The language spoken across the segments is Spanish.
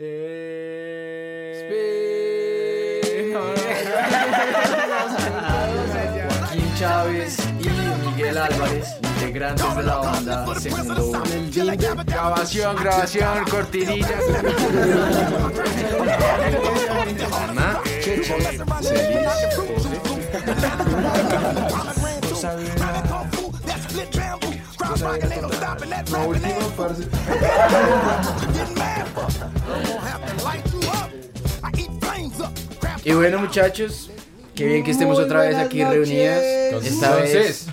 Joaquín Chávez y Miguel Álvarez, integrantes de la banda Segundo Grabación, grabación, cortinilla. Ana, Celis, La última, parce. Y bueno muchachos, qué bien que estemos otra vez aquí reunidas. Esta vez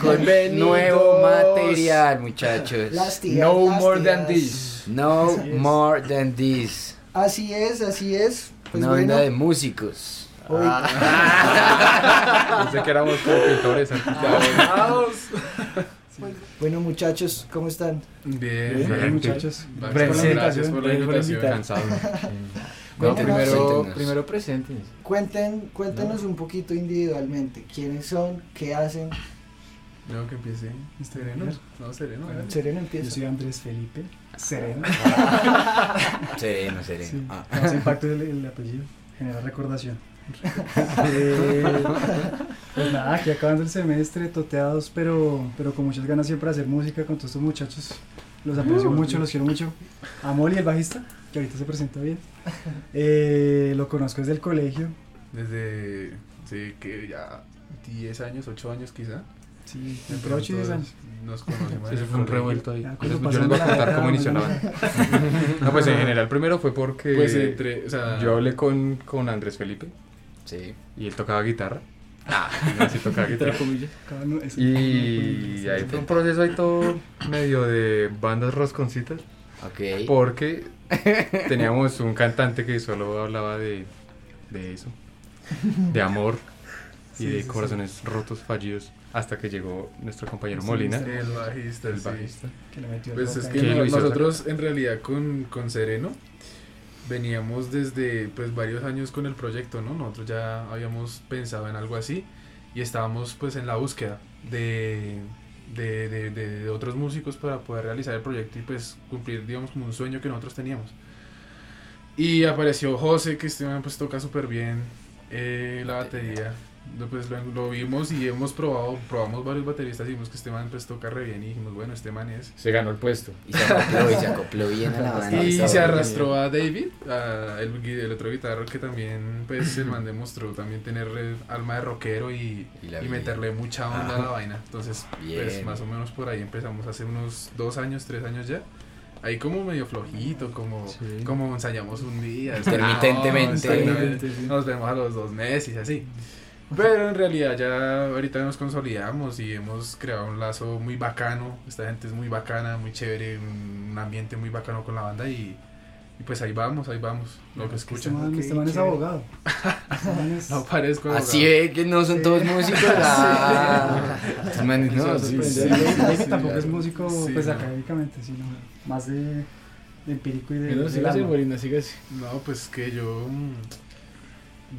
con nuevo material muchachos. No more than this. No Así es. more than this. Así es, así es. Pues Una bueno, banda de músicos. hoy- Pensé que éramos como pintores. Bueno muchachos, ¿cómo están? Bien, Bien, muchachos. Gracias por la invitación. Cansado. No, primero, primero presentes. Cuenten, cuéntenos un poquito individualmente. ¿Quiénes son? ¿Qué hacen? No, que empiece. Sereno. No, sereno. ¿verdad? Sereno Yo empieza. soy Andrés Felipe Sereno. Sereno, sereno. Sí. Ah. Impacto el, el apellido, genera recordación. Eh, pues nada, aquí acabando el semestre, toteados, pero, pero con muchas ganas siempre de hacer música con todos estos muchachos. Los aprecio mucho, los quiero mucho. A Molly, el bajista, que ahorita se presenta bien. Eh, lo conozco desde el colegio. Desde, sí, que ya 10 años, 8 años quizá. Sí, Entre entre 8 y 10 todos años. Nos Eso el fue un revuelto ahí. Ya, yo les voy a la contar cómo inició la uno- banda. No, pues en general, primero fue porque Pues entre, o sea, yo hablé con, con Andrés Felipe Sí. y él tocaba guitarra. Ah, no, sí tocaba guitarra. Y ahí fue un proceso ahí todo medio de bandas rosconcitas. Ok. Porque teníamos un cantante que solo hablaba de, de eso, de amor y Sí, de sí, sí. corazones rotos, fallidos, hasta que llegó nuestro compañero Sí, Molina, el bajista, el sí. bajista. que le metió Pues es que ¿Qué ahí. no- lo hizo nosotros en realidad con, con Sereno veníamos desde pues varios años con el proyecto, ¿no? Nosotros ya habíamos pensado en algo así y estábamos pues en la búsqueda de, de, de- otros músicos para poder realizar el proyecto y pues cumplir digamos como un sueño que nosotros teníamos. Y apareció José, que este man pues toca súper bien eh, la batería. Pues lo, lo vimos y hemos probado, probamos varios bateristas y vimos que este man pues toca re bien y dijimos, bueno, este man es. Se ganó el puesto. Y se acopló, y se acopló bien a la banda. Y se bien. arrastró a David, a el, el otro guitarro que también, pues el man demostró también tener alma de rockero y, Y y meterle mucha onda a la vaina. Entonces, Bien. pues más o menos por ahí empezamos hace unos dos años, tres años ya. Ahí como medio flojito, como, Sí. como ensayamos un día. Intermitentemente. Nos vemos a los dos meses y así. Pero en realidad ya ahorita nos consolidamos y hemos creado un lazo muy bacano. Esta gente es muy bacana, muy chévere, un ambiente muy bacano con la banda y, y pues ahí vamos, ahí vamos. Lo que Es que escuchan. Este man, este man es abogado. Este man es- No parezco Así abogado. ve que no son todos músicos. Ah, manes no, sí, sí. Sí, tampoco ya. es músico Sí, pues no. académicamente, sino más de, de empírico y de, No, así. Molina, sigue así. No, pues que yo. mm,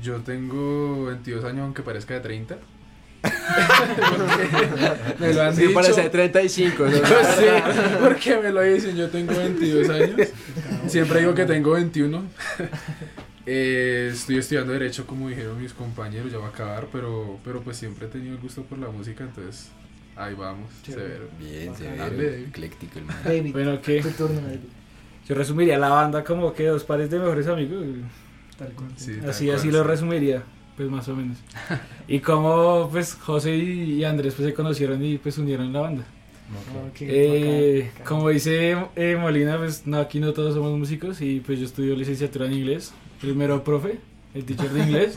Yo tengo 22 años, aunque parezca de 30. Porque me lo han Sí, dicho. parece de 35. ¿no? Sí, porque me lo dicen, yo tengo 22 años. Siempre digo que tengo 21. Eh, estoy estudiando Derecho, como dijeron mis compañeros, ya va a acabar, pero, pero pues siempre he tenido el gusto por la música, entonces ahí vamos, severo. Bien, severo. Ecléctico el man. David, Bueno, ¿qué? tu turno, David. Yo resumiría la banda como que dos pares de mejores amigos. Tal cual. Sí, tal Así, cual, así lo resumiría, pues más o menos. Y como pues José y Andrés pues se conocieron y pues unieron la banda. Eh, como dice eh, Molina, pues no, aquí no todos somos músicos y pues yo estudio licenciatura en inglés. Primero profe, el teacher de inglés.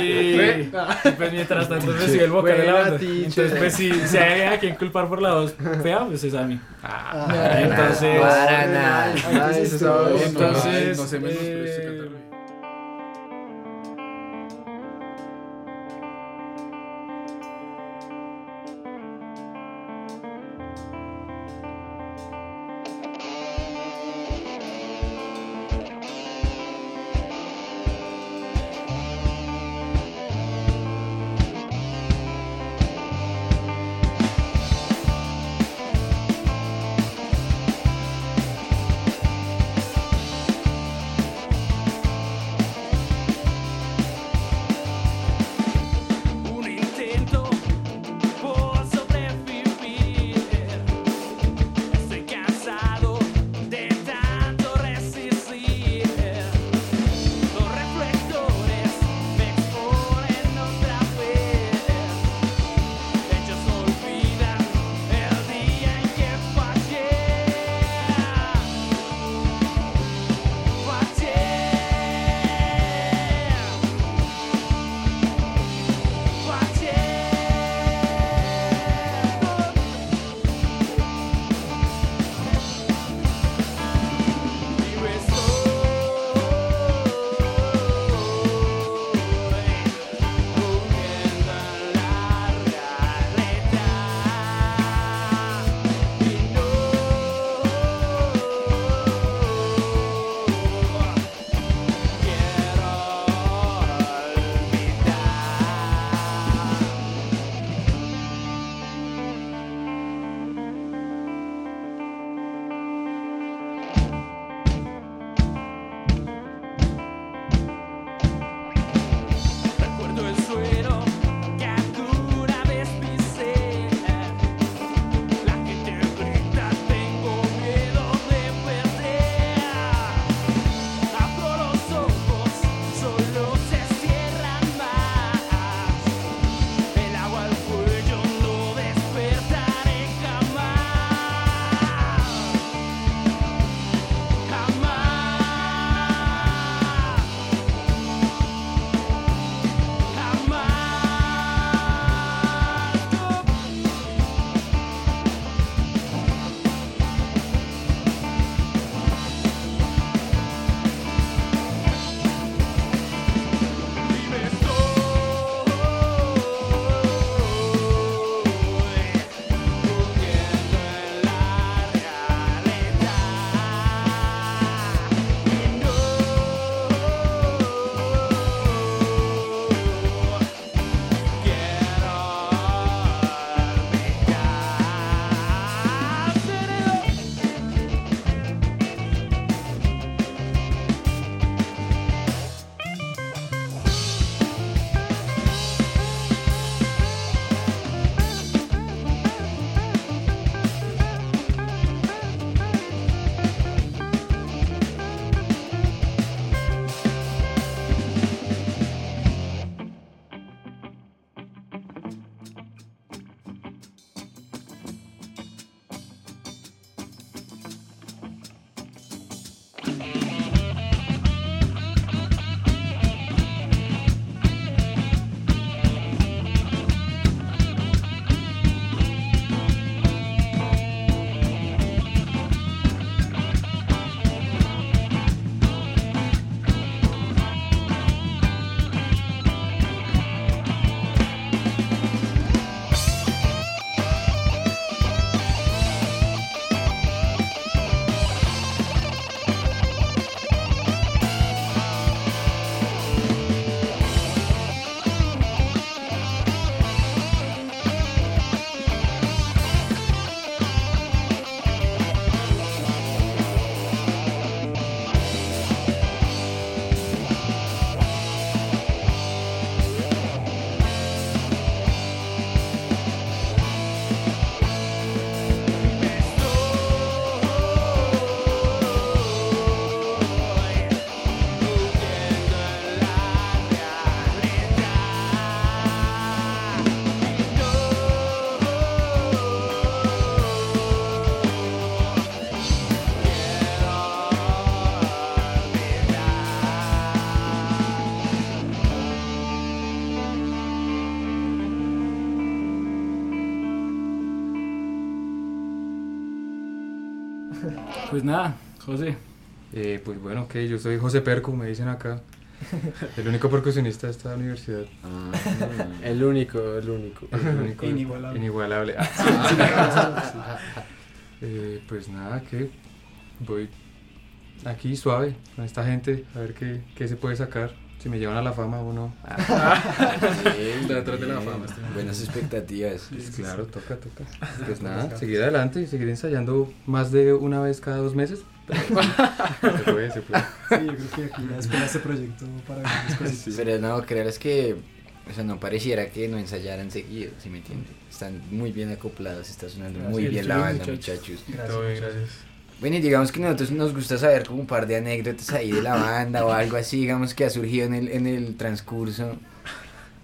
y, y, pues mientras tanto pues soy el vocal de la banda. teacher. Entonces pues si, si hay a quien culpar por la voz fea, pues es a mí. Ah, entonces- Para nada. Ah. Entonces, no se me nada, José. Eh, pues bueno, ok, yo soy José Perco, me dicen acá. El único percusionista de esta universidad. Ah, El único, el único. El único Inigualable. Inigualable. Ah, eh, pues nada, que voy aquí suave con esta gente a ver qué, qué se puede sacar. Si me llevan a la fama o no. bien, Detrás de la fama. Buenas expectativas. Pues claro, toca, toca. Pues nada, seguir adelante y seguir ensayando más de una vez cada dos meses. Se puede, se puede. Sí, yo creo que aquí ya espera este proyecto para grandes cositas. Pero no, creerás que, o sea, no pareciera que no ensayaran seguido, si me entiendes. Están muy bien acoplados, está sonando muy bien la sí, banda, muchachos. muchachos. Gracias. Todo bien, gracias. Bueno, y digamos que nosotros nos gusta saber como un par de anécdotas ahí de la banda o algo así, digamos que ha surgido en el, en el transcurso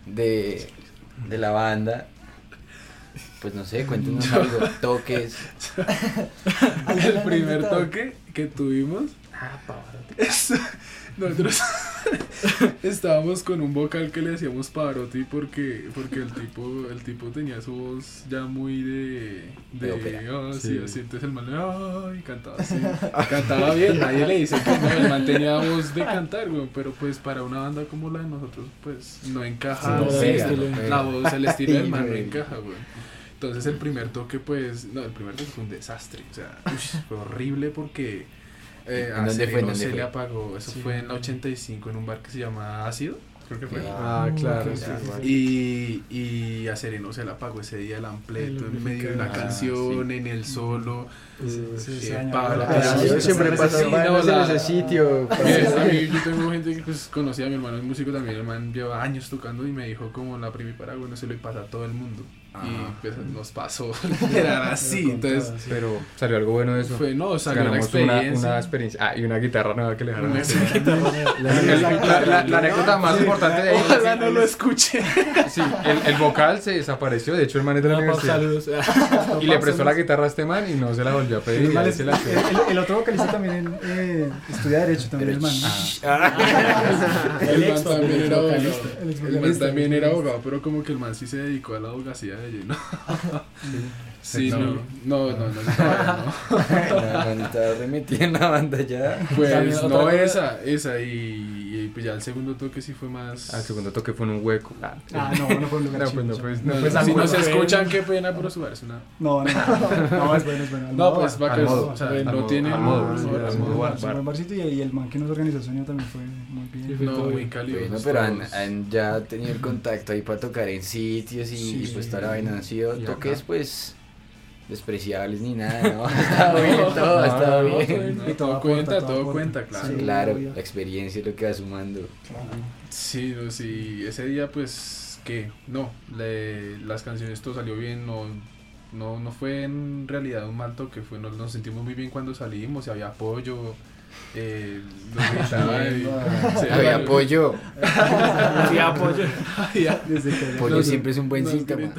de, de la banda. Pues no sé, cuéntenos algo, toques. El primer toque que tuvimos. es- nosotros estábamos con un vocal que le decíamos Pavarotti porque porque el tipo el tipo tenía su voz ya muy de De de ah, sí, Sí. así entonces el man ay cantaba así. Cantaba bien nadie le dice que no el man tenía voz de cantar güey, pero pues para una banda como la de nosotros pues no encaja no sí, pega, no la voz el estilo del man no encaja güey. entonces el primer toque pues no el primer toque fue un desastre o sea fue horrible porque eh, ¿En a dónde fue? ¿En Sereno dónde se fue? le apagó eso Sí. fue en la 85 en un bar que se llama Ácido creo que fue Ah, claro. Ok, sí, sí. y, y a Sereno se le apagó ese día el ampleto El en medio de la Ah, canción, en el solo. Siempre no, en ese sitio. A mí, yo tengo gente que pues, conocía a mi hermano es músico también, el man lleva años tocando y me dijo como la primipara, bueno, se le pasa a todo el mundo. Ajá. Y pues nos pasó, era así, Pero entonces. Pero salió algo bueno de eso. fue, no, salió Ganamos una, experiencia. una experiencia. Ah, y una guitarra nueva que le dejaron Una la, anécdota más importante de ahí. Ojalá no lo escuché. Sí, el, el vocal se desapareció. De hecho, el man es de la Una universidad. saludos. Y le prestó la guitarra a este man y no se la volvió a pedir. El, se la el- el otro vocalista también eh, estudia Derecho, también el man. ¿no? El man también era abogado. vocalista, el man también era abogado, pero como que el man sí se dedicó a la abogacía de lleno. Sí, No. no, no, no, no, no, No, no, en la banda ya. Pues no cosa- esa, esa y, y pues ya el segundo toque sí fue más... Al segundo toque fue en un hueco. Ah, Ah, no, no fue un lugar No, pues no, pues, No, no, no, pues, si no se escuchan, qué pena, pero su es una... No, no, no, no, es bueno, es bueno. No, pues al modo, sea, al no modo, tiene... al modo, no, no, al no, modo y, y el man que nos organizó el sonido también fue muy bien. Sí, fue No, muy cálido. Bueno, pero han, han ya tenido el contacto ahí para tocar en sitios y, Sí, y pues toda la vaina han sido toques acá. pues despreciables ni nada, ¿no? Ha estado bien, todo No, estado no, bien. No, Y todo aporta, cuenta, todo cuenta, claro. Sí. Claro, la experiencia es lo que va sumando. Sí, no, sí, ese día pues que no, le- las canciones todo salió bien, no, no, no fue en realidad un mal toque, fue, nos, nos sentimos muy bien cuando salimos, y había apoyo, eh, y- sí, Había apoyo. Sí, apoyo. había- Apoyo Nos- siempre es un buen síntoma.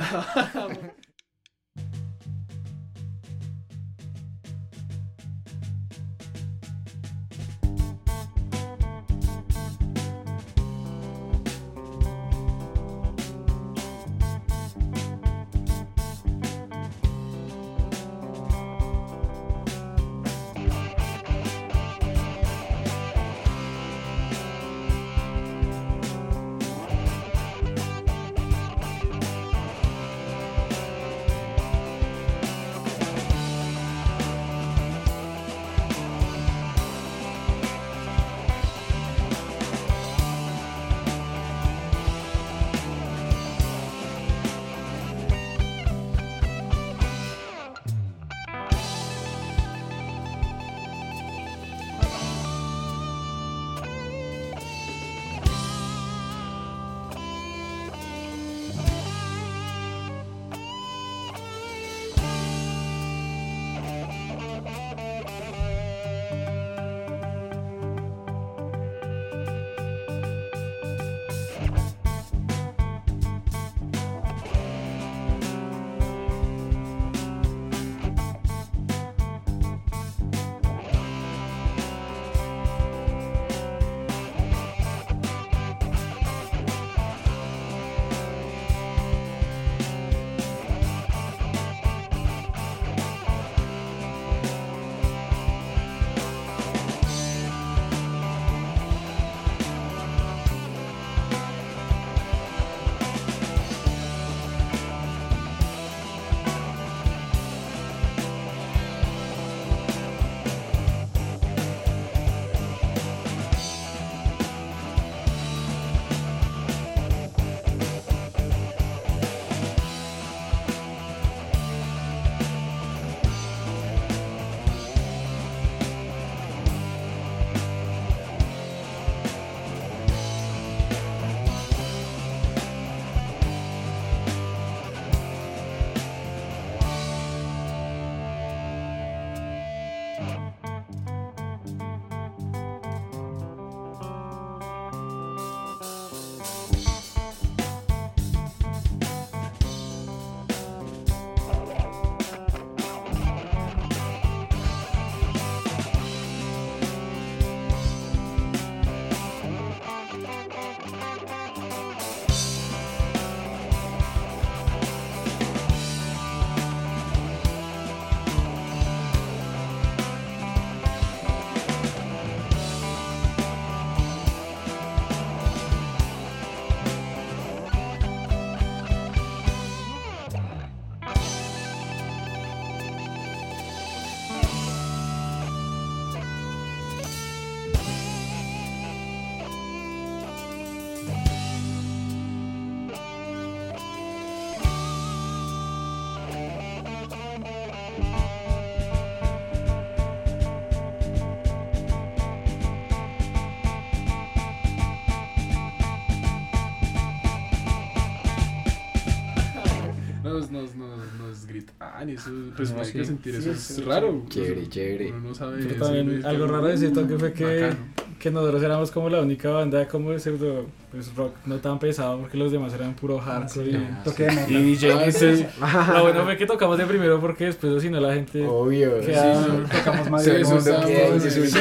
Bacán, eso, pues No, hay sí. que sentir Sí, eso, es es raro. Chévere, Uno- chévere. Uno no sabe Pero eso, también dice, algo raro de ese toque fue que, bacano. que nosotros éramos como la única banda como de pseudo pues, rock no tan pesado porque los demás eran puro hardcore y- Ah, Toque de y. DJ. Ah, entonces, lo bueno fue que tocamos de primero porque después si no la gente Obvio. queda- Sí, Tocamos más Sí, de sí, sí,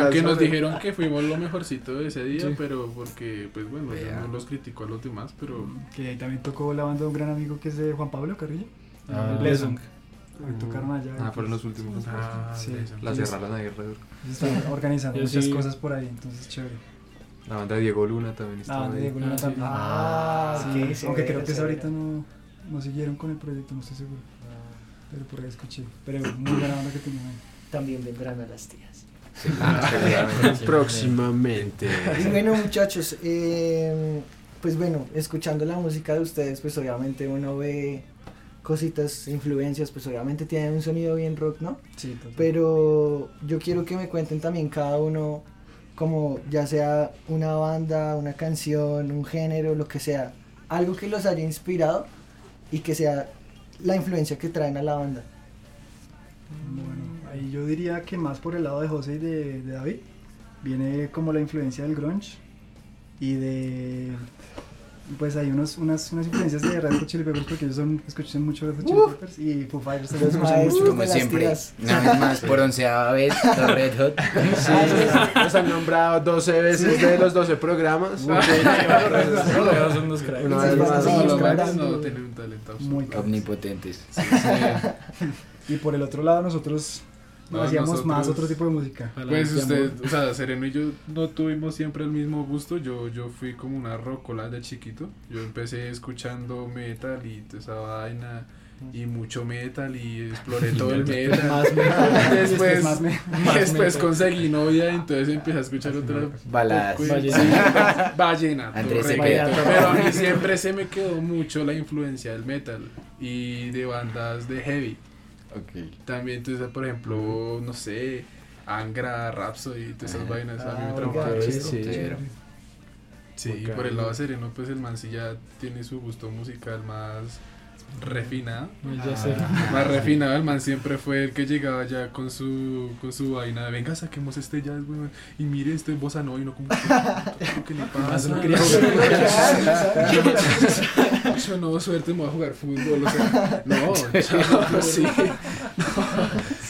Aunque nos dijeron que fuimos lo mejorcito de ese día, Sí. pero porque, pues bueno, no los criticó a los demás, pero Que ahí también tocó la banda de un gran amigo que es de Juan Pablo Carrillo. Ah, tocaron allá. Ah, fueron los últimos. Ah, Sí. La cerraron ahí alrededor. Están organizando Yo muchas sí. cosas por ahí, entonces chévere. La banda de Diego Luna también Ah, estaba de ahí. Diego Luna Ah, sí. también. Ah, Sí, ok, aunque creo que es ahorita no, no siguieron con el proyecto, no estoy seguro. Pero por ahí escuché. Pero muy buena banda que tenían ahí. También vendrán a las tías. Próximamente. Y bueno, muchachos, eh, pues bueno, escuchando la música de ustedes, pues obviamente uno ve cositas, influencias, pues obviamente tienen un sonido bien rock, ¿no? Sí, total. Pero yo quiero que me cuenten también cada uno, como ya sea una banda, una canción, un género, lo que sea, algo que los haya inspirado y que sea la influencia que traen a la banda. Bueno, ahí yo diría que más por el lado de José y de, de David viene como la influencia del grunge y de pues hay unos, unas, unas influencias de Red Hot Chili Peppers porque ellos son, escuchan mucho Red Hot Chili Peppers y Foo Fighters también Los escuchan mucho. Como siempre, vez más, por onceava vez, los Red Hot. Sí, nos han nombrado 12 veces de los 12 programas. Son unos cracks. Una Sí, vez sí, más. sí, No, sí, los sí, sí. no tienen un talento absoluto. Muy cabrón. Omnipotentes. Y por el otro lado nosotros No, hacíamos nosotros- más otro tipo de música. Pues usted, o sea, Sereno y yo no tuvimos siempre el mismo gusto. Yo, yo fui como una rocola de chiquito. Yo empecé escuchando metal y toda esa vaina y mucho metal y exploré todo el metal. Más metal. Después, más me- después metal. conseguí novia y entonces empecé a escuchar otra Baladas. vallenato, Andrés reggaetón. Cepeda. Pero a mí siempre se me quedó mucho la influencia del metal y de bandas de heavy. Ok. También, entonces, por ejemplo, no sé, Angra, Rhapsody, todas esas Ah. vainas, a mí me Ah, traumaron sí. Sí, y por el lado sereno, pues el man sí ya tiene su gusto musical más refinado. Ya sé. Más refinado, el man siempre fue el que llegaba ya con su, con su vaina de venga, saquemos este jazz, weón, y mire, esto es bossa nova y no como que, ¿qué le pasa? no quería Yo no, suerte, me voy a jugar fútbol, o sea, no, chao, sí.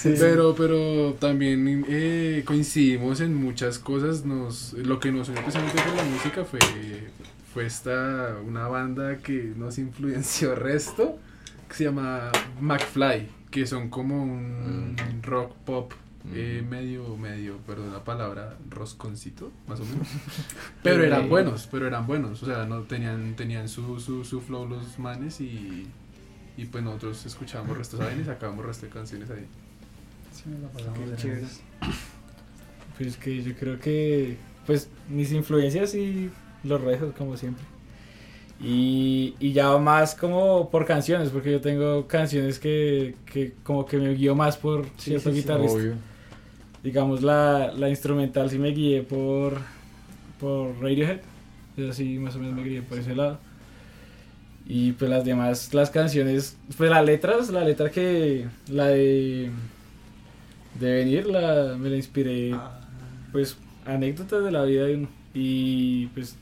Pero, pero también eh, coincidimos en muchas cosas. Nos, lo que nos unió especialmente con la música fue, fue esta, una banda que nos influenció resto, que se llama McFly, que son como un rock pop. eh, Mm. medio, medio, perdón la palabra, rosconcito, más o menos. Pero eran buenos, pero eran buenos. O sea, no tenían, tenían su, su, su flow los manes y, y pues nosotros escuchábamos restos de y sacábamos resto de canciones ahí. Sí, me la pasamos. Pues que yo creo que, pues mis influencias y los rezos como siempre. Y, y ya más como por canciones, porque yo tengo canciones que, que como que me guío más por cierto sí, sí. guitarrista. Obvio. Digamos la, la instrumental sí me guié por, por Radiohead, es así más o menos me guié por ese lado. Y pues las demás, las canciones, pues las letras, la letra que, la de, de venir, la, me la inspiré pues anécdotas de la vida de uno y pues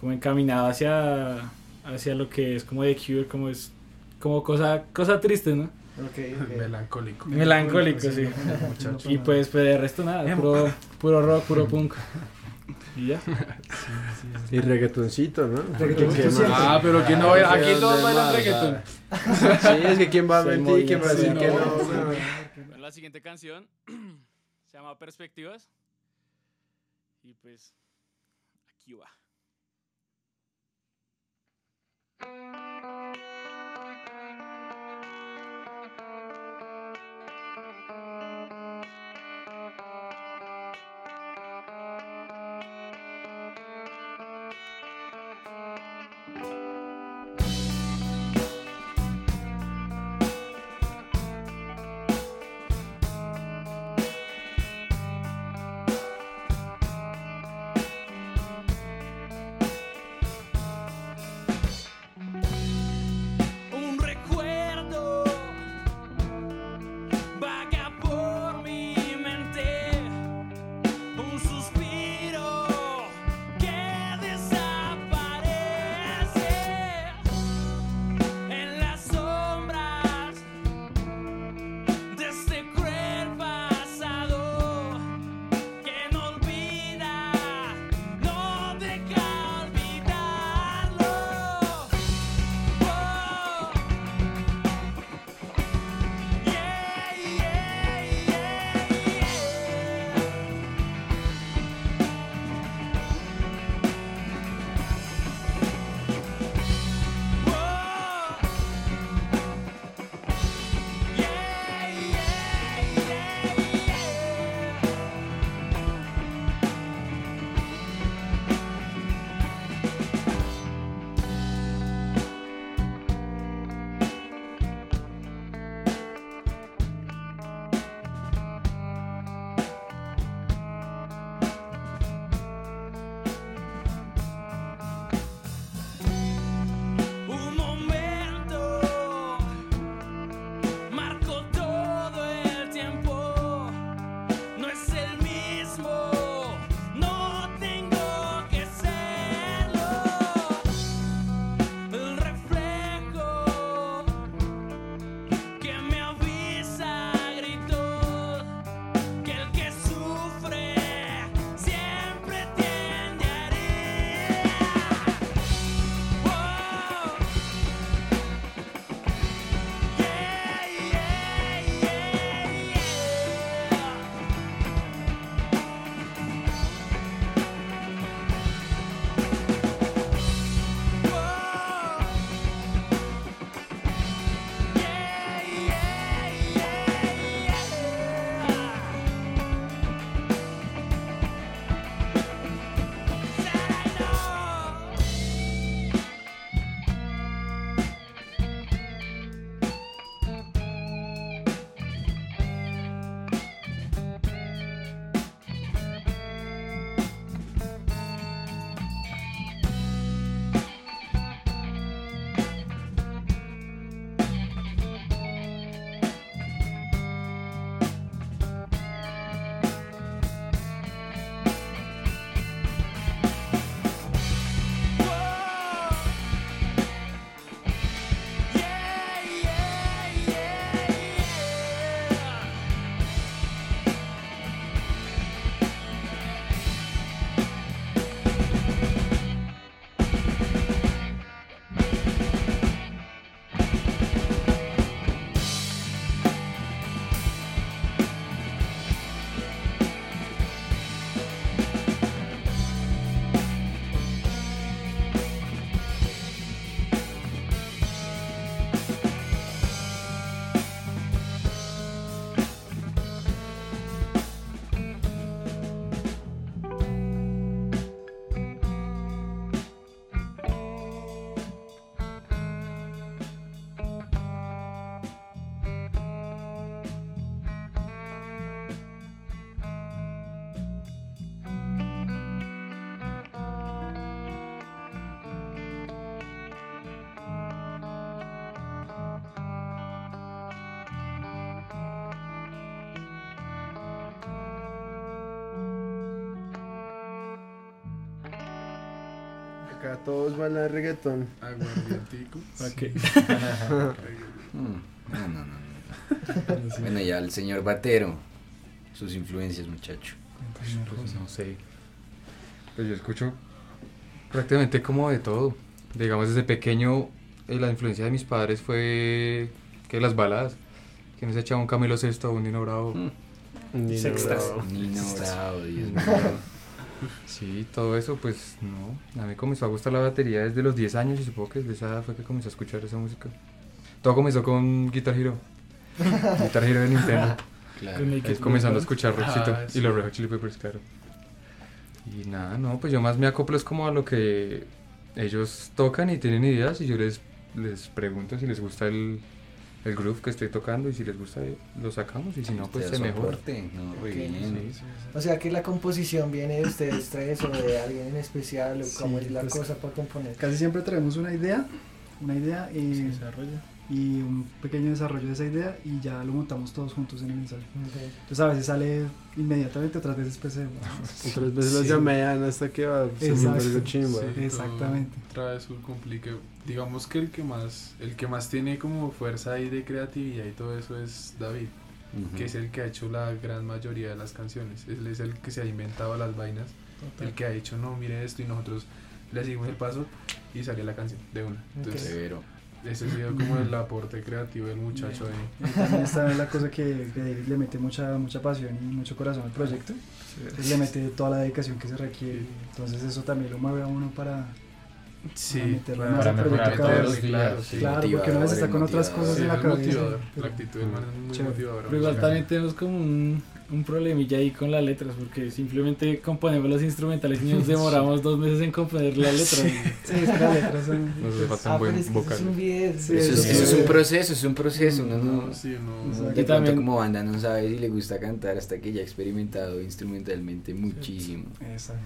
como encaminado hacia hacia lo que es como de Cure como es como cosa cosa triste no Ok, ok. Melancólico. melancólico sí muchacho. y pues pues de resto nada puro puro rock puro punk y ya Y reggaetoncito, ¿no? Reggaetoncito siempre. Ah, pero que no aquí ¿Dónde todos bailan más? reggaetón. Sí, es que quién va a mentir, quién va a decir sí, que no. La siguiente canción se llama Perspectivas. Y pues aquí va Acá todos bailan reggaetón. Aguardientico. Ok. Mm, No, no, no. no. Bueno, ya el señor Batero. Sus influencias, muchacho. Pues no sé. Pues yo escucho prácticamente como de todo. Digamos, desde pequeño eh, la influencia de mis padres fue que las baladas. Que no se echaba un Camilo Sesto o un Nino Bravo. Mm. Ni Sextas. bravo. Nino Bravo, Dios mío. Sí, todo eso, pues no. A mí comenzó a gustar la batería desde los 10 años y supongo que desde esa edad fue que comencé a escuchar esa música. Todo comenzó con Guitar Hero. Guitar Hero de Nintendo. Claro. Es comenzando a escuchar rockcito Ah, y sí. los Red Hot Chili Peppers, claro. Y nada, no, pues yo más me acoplo es como a lo que ellos tocan y tienen ideas y yo les, les pregunto si les gusta el, el groove que estoy tocando y si les gusta lo sacamos y si no, pues se mejora. No, muy Ok, bien. Sí. O sea que la composición viene de ustedes tres o de alguien en especial o Sí, cómo es la pues, cosa para componer. Casi siempre traemos una idea, una idea Se y, desarrolla. Y un pequeño desarrollo de esa idea y ya lo montamos todos juntos en el ensayo. Entonces a veces sale inmediatamente, otras veces pues se- Otras veces los Sí. llamean hasta que va se algo chimba. Sí. Exactamente. Otra vez un complique. Digamos que el que más, el que más tiene como fuerza ahí de creatividad y todo eso es David, que es el que ha hecho la gran mayoría de las canciones. Él es el que se ha inventado las vainas, el que ha dicho, no, mire esto, y nosotros le seguimos el paso y sale la canción de una. Entonces, Severo. Ese ha sido como el aporte creativo del muchacho ahí. También está la cosa que, que David le mete mucha, mucha pasión y mucho corazón al proyecto. Entonces le mete toda la dedicación que se requiere. Entonces eso también lo mueve a uno para, Sí, para meterle para- más para al mejorar días, claro, sí. Claro, porque veces está con otras cosas Sí, en la es cabeza. motivador. pero- La actitud es muy Chévere. motivadora. Pero igual también tenemos como un, un problemilla ahí con las letras, porque simplemente componemos los instrumentales y nos demoramos dos meses en componer la letra. Sí, es que las letras son... Nos hace falta Ah, un pero buen es que eso vocal. es un video. Sí, Eso, es, eso es un proceso, es un proceso. Uno no, No, sí, no. uno Exacto. de pronto también- como banda no sabe si le gusta cantar hasta que ya ha experimentado instrumentalmente muchísimo. Exacto.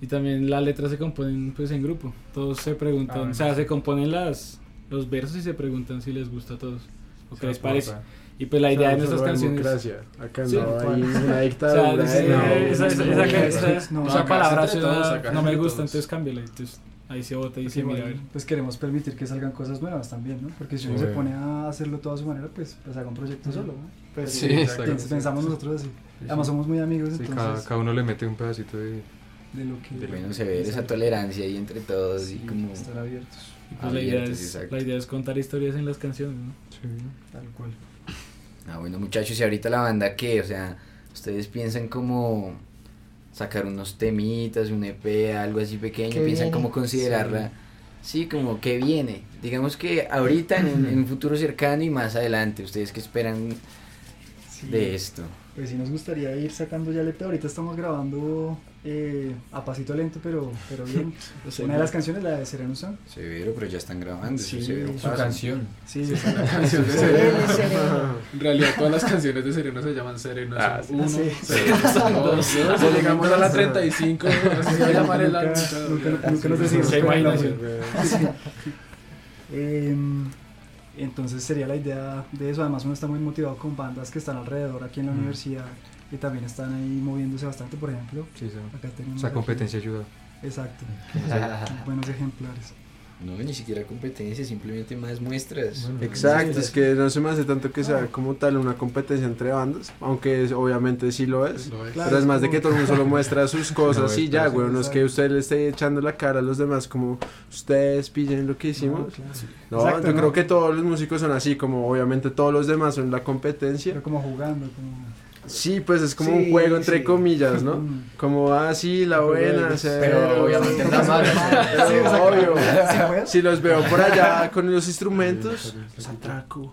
Y también las letras se componen pues en grupo. Todos se preguntan, Ah, o sea, sí. se componen las los versos y se preguntan si les gusta a todos. ¿O qué les aporta. parece? Y pues la idea de nuestras canciones... democracia. Acá Sí, no hay pues. una O sea, dictadura. dice, no. esa, esa, esa, esa- esa- No, palabra todos, no me gusta, todos. entonces cámbiala. Entonces ahí se vota y Pues se mira pues queremos permitir que salgan cosas nuevas también, ¿no? Porque si uno Sí. se pone a hacerlo todo a su manera, pues, pues haga un proyecto solo, ¿no? Pues, Sí, pensamos nosotros así. Sí, Además sí. somos muy amigos, Sí, entonces, cada, cada uno le mete un pedacito de... de lo que... de lo Bueno, se ve esa Exacto. tolerancia ahí entre todos y Sí, como... Estar abiertos, Y pues la, idea es, exacto. la idea es contar historias en las canciones, ¿no? tal cual. Ah, bueno, muchachos, y ahorita la banda, ¿qué? O sea, ¿ustedes piensan como sacar unos temitas, un EP, algo así pequeño? ¿Qué ¿Piensan viene? como considerarla? Sí. como que viene. Digamos que ahorita, en, un- en un futuro cercano y más adelante, ¿ustedes qué esperan Sí. de esto? Pues sí nos gustaría ir sacando ya el EP. Ahorita estamos grabando eh, a pasito lento, pero, pero bien. Una de las canciones, la de Sereno Sun. Severo, pero ya están grabando. Sí, severo su canción. Sí, esa es la canción de Sereno. En realidad todas las canciones de Sereno se llaman Sereno. Ah, uno, sí. Sereno, son dos. Si llegamos a la 35, así se va a llamar el álbum. Nunca, nos decimos. Qué imaginación. Entonces sería la idea de eso. Además, uno está muy motivado con bandas que están alrededor aquí en la Mm. universidad y también están ahí moviéndose bastante. Por ejemplo, Sí, sí. acá tenemos. Esa aquí- competencia ayuda. Exacto. Buenos ejemplares. No, ni siquiera competencia, simplemente más muestras. Exacto, es que no se me hace tanto que sea como tal una competencia entre bandas, aunque es- obviamente sí lo es. Lo es. Claro. Pero es más de que todo el mundo solo muestra sus cosas No, y ya, güey. No es que usted le esté echando la cara a los demás como ustedes pillen lo que hicimos. No, claro. No, Exacto, yo ¿no? creo que todos los músicos son así, como obviamente todos los demás son la competencia. Pero como jugando, como. Sí, pues es como Sí, un juego entre sí. comillas, ¿no? Como, ah, sí, la buena, cero. Pero obviamente es la mala. Pero Sí, obvio. Si los veo por allá con los instrumentos, los atraco.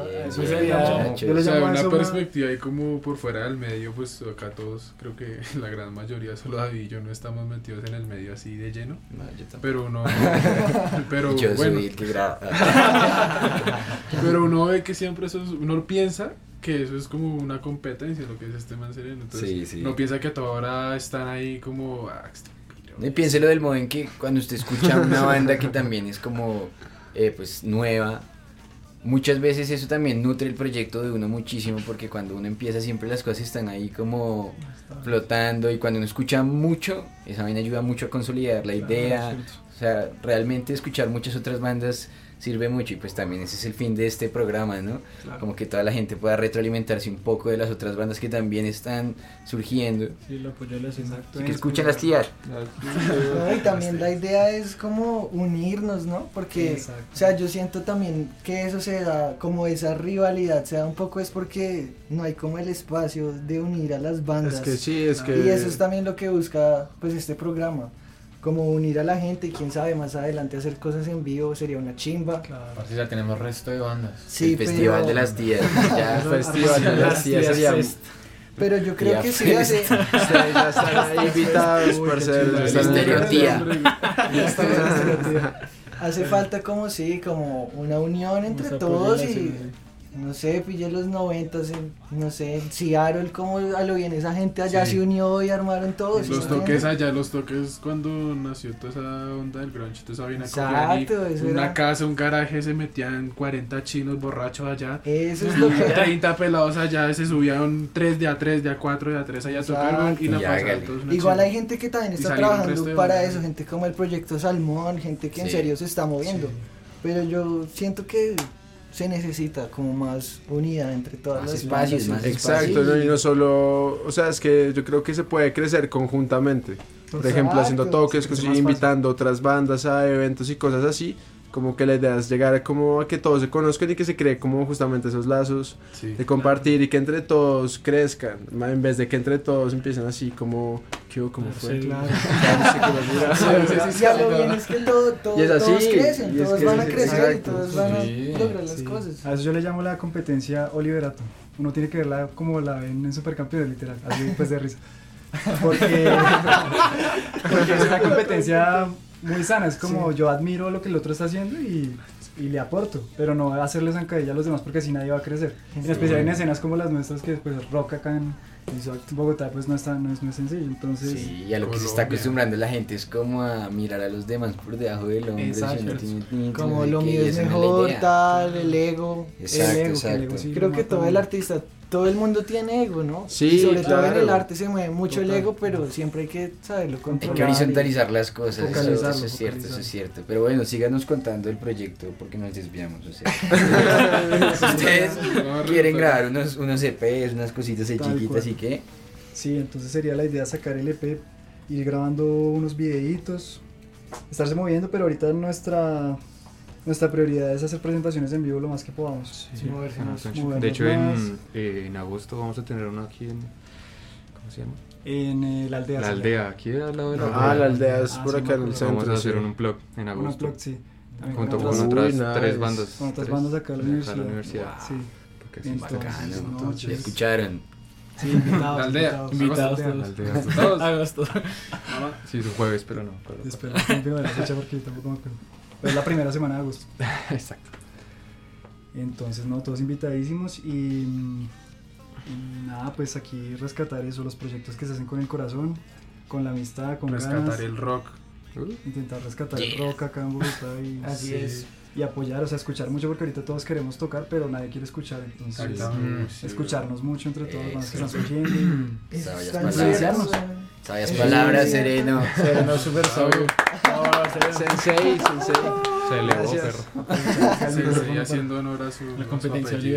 Eso, Bien, eso sería- yo O sea, a una eso una- perspectiva ahí como por fuera del medio, pues acá todos, creo que la gran mayoría, solo David y yo no estamos metidos en el medio así de lleno, No, yo tampoco. pero uno, pero yo bueno, soy el que graba. pero uno ve que siempre eso es- uno piensa que eso es como una competencia, lo que es este man sereno, entonces Sí, sí. uno piensa que a toda hora están ahí como, ah. Y piénselo del modo en que cuando usted escucha una banda que también es como eh, pues nueva, muchas veces eso también nutre el proyecto de uno muchísimo porque cuando uno empieza siempre las cosas están ahí como flotando y cuando uno escucha mucho, esa vaina ayuda mucho a consolidar la idea, o sea, realmente escuchar muchas otras bandas sirve mucho y pues también ese es el fin de este programa, ¿no? Como que toda la gente pueda retroalimentarse un poco de las otras bandas que también están surgiendo. Sí, lo apoyo a la escena. Exacto. Así que escuchen las tías. No, y también la idea es como unirnos, ¿no? Porque, o sea, yo siento también que eso se da, como esa rivalidad se da un poco es porque no hay como el espacio de unir a las bandas. Es que sí, es que... Y eso es también lo que busca pues este programa, como unir a la gente y quién sabe más adelante hacer cosas en vivo sería una chimba. Claro. Aparte ya tenemos resto de bandas. Sí, el festival pero- de las tías. Ya. El festival de las tías sería... Fest. Pero yo creo que sí hace, Ustedes ya están ahí invitados, parceros. chido. están- Misterio tía. Ya está, ya está, tío. hace falta como sí, como una unión entre todos y. no sé, pillé los noventas, en, no sé, en Seattle, como a lo bien esa gente allá Sí. se unió y armaron todo. ¿sí Los toques entiendes? allá, los toques cuando nació toda esa onda del grunge, toda esa vaina Exacto, eso una era- casa, un garaje, se metían 40 chinos borrachos allá, Eso es lo que... 30 pelados allá, se subían 3 de a 3, de a 4, de a 3 allá a tocar weón, y la hágale. todos Igual hay gente que también está trabajando para eso, gente como el proyecto Salmón, gente que en Sí. serio se está moviendo. Pero yo siento que se necesita como más unidad entre todas Más las espacios, bandas. más Exacto, y no solo, o sea, es que yo creo que se puede crecer conjuntamente. Por ejemplo, haciendo toques, invitando otras bandas a eventos y cosas así. Como que la idea es llegar a como a que todos se conozcan y que se cree como justamente esos lazos Sí. de compartir y que entre todos crezcan, en vez de que entre todos empiecen así como, ¿qué hubo? ¿Cómo fue? Sí. Claro. Y es que todo, todo- Y es así, todos crecen, y es todos que van a es- crecer y exacto, todos van a sí, lograr las Sí. cosas. A eso yo le llamo la competencia Oliverato. Uno tiene que verla como la ven en Supercampeones, literal, así pues de risa. Porque, porque es una competencia muy sana, es como yo admiro lo que el otro está haciendo y, y le aporto, pero no hacerle zancadilla a los demás porque así nadie va a crecer. En especial en escenas como las nuestras que pues rock acá en Bogotá pues no, está, no, es, no es sencillo, entonces... Sí, y a lo que se está acostumbrando la gente es como a mirar a los demás por debajo del hombro. Exacto. si no Como lo mío es mejor, tal, el ego. Exacto, el ego, que el exacto. ego sí Creo que todo el artista, todo el mundo tiene ego, ¿no? Sí, y sobre todo en el arte se mueve mucho el ego, pero siempre hay que saberlo Hay controlar. que horizontalizar las cosas, eso, eso es cierto, eso es cierto. Pero bueno, síganos contando el proyecto porque nos desviamos. O sea, si ustedes quieren grabar unos, unos EPs, unas cositas ahí chiquitas y qué, Sí, entonces sería la idea sacar el EP, ir grabando unos videitos, estarse moviendo, pero ahorita nuestra nuestra prioridad es hacer presentaciones en vivo lo más que podamos. Sí. Moverse Ajá, más. Sancho. movernos De hecho, más. en, eh, en agosto vamos a tener uno aquí en. ¿Cómo se llama? En eh, la aldea. La aldea, aquí al lado de la Ah, la aldea. aldea es Ah, por sí, acá en el centro. Vamos a hacer sí. un unplug en. Una agosto. plug, sí. También Junto con con otras- otras Uy, tres bandas. con otras tres bandas acá de la universidad. universidad. Sí, Porque sí, Entonces, bacano. no, chévere. escucharon. sí, invitados. La aldea. Invitados Agosto, todos. La aldea. Todos. Agosto. Sí, es un jueves, pero no. pero- Espera, confirmo la fecha porque tampoco me acuerdo. Pero es la primera semana de agosto. Exacto. Entonces, no, todos invitadísimos y, y nada, pues aquí rescatar eso, los proyectos que se hacen con el corazón, con la amistad, con Rescatar ganas, el rock. intentar rescatar el rock acá en Bogotá y, Así sí, es. y apoyar, o sea, escuchar mucho porque ahorita todos queremos tocar, pero nadie quiere escuchar, entonces Mm. sí, escucharnos mucho entre todos los que están surgiendo. Sabias palabras. sereno. No, súper sabio. Sensei, sensei. Se elevó, Gracias. perro. Sí, sí, haciendo honor a su, La competencia sí.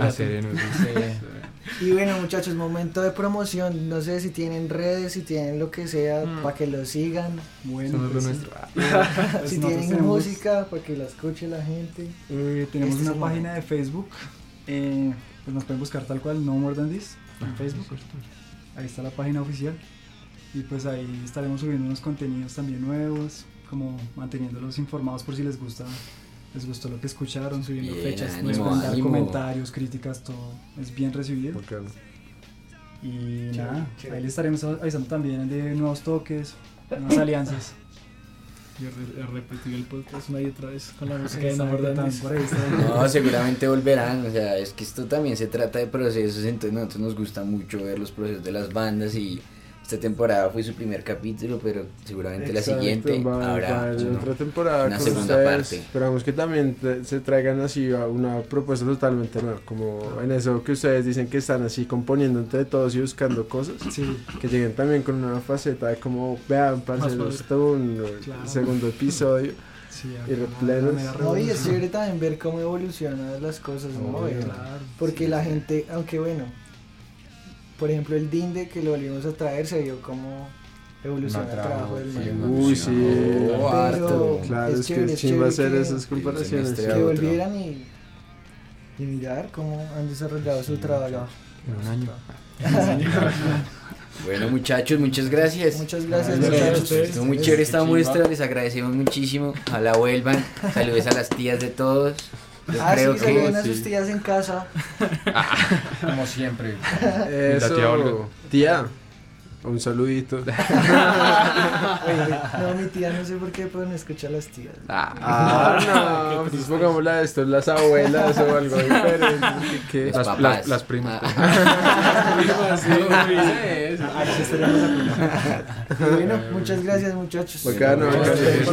Y bueno, muchachos, momento de promoción. No sé si tienen redes, si tienen lo que sea, Mm. para que lo sigan. Bueno, Eso no es lo pues, sí. nuestro. Pues si nosotros tienen tenemos- música, para que la escuche la gente. Eh, tenemos Este es una página momento. de Facebook. eh, pues nos pueden buscar tal cual, No More Than This, en Facebook. Ahí está la página oficial. Y pues ahí estaremos subiendo unos contenidos también nuevos, como manteniéndolos informados por si les gusta les gustó lo que escucharon, Subiendo Bien, fechas. ánimo, nos comentarios, críticas, todo es bien recibido. Bacano. Y Chévere, nada, chévere. ahí les estaremos avisando también de nuevos toques, nuevas alianzas. Yo re- he repetido el podcast una y otra vez con la música de Exacto, ahí está. No, seguramente volverán, o sea, es que esto también se trata de procesos, entonces a nosotros nos gusta mucho ver los procesos de las bandas y esta temporada fue su primer capítulo, pero seguramente la siguiente va- va habrá a haber uno. otra temporada una con segunda ustedes. parte. Esperamos que también te- se traigan así a una propuesta totalmente nueva, como en eso que ustedes dicen que están así componiendo entre todos y buscando cosas, Sí, que lleguen también con una faceta de como, vean, parceros, esto un Claro. segundo episodio. sí, Y No, y es chévere también ver cómo evolucionan las cosas, ¿no? Obvio. Claro. Porque la gente, aunque bueno, por ejemplo el Dinde que lo volvimos a traer se vio cómo evoluciona el trabajo del sí, man. Uy, sí. Oh, harto. Claro, es es, chévere, que es chimba chévere hacer que- esas comparaciones. semestre Que volvieran y, y mirar cómo han desarrollado su trabajo. En un año. Bueno muchachos, muchas gracias. Muchas gracias, Gracias a muchachos. ustedes. Estuvo muy chévere esta muestra, les agradecemos muchísimo. Ojalá vuelvan. Saludos a las tías de todos. Yo Ah, creo sí, que saluden a sí. sus tías en casa. Como siempre. Eso, La tía Olga. tía, un saludito. No, mi tía no sé por qué, pero no escucha a las tías. Ah, no, pues pongámosla esto, las abuelas o algo diferente. ¿qué? Los Las, papás. las, las primas. Ah, de bueno, muchas gracias muchachos. Bacano, bacano. Gracias.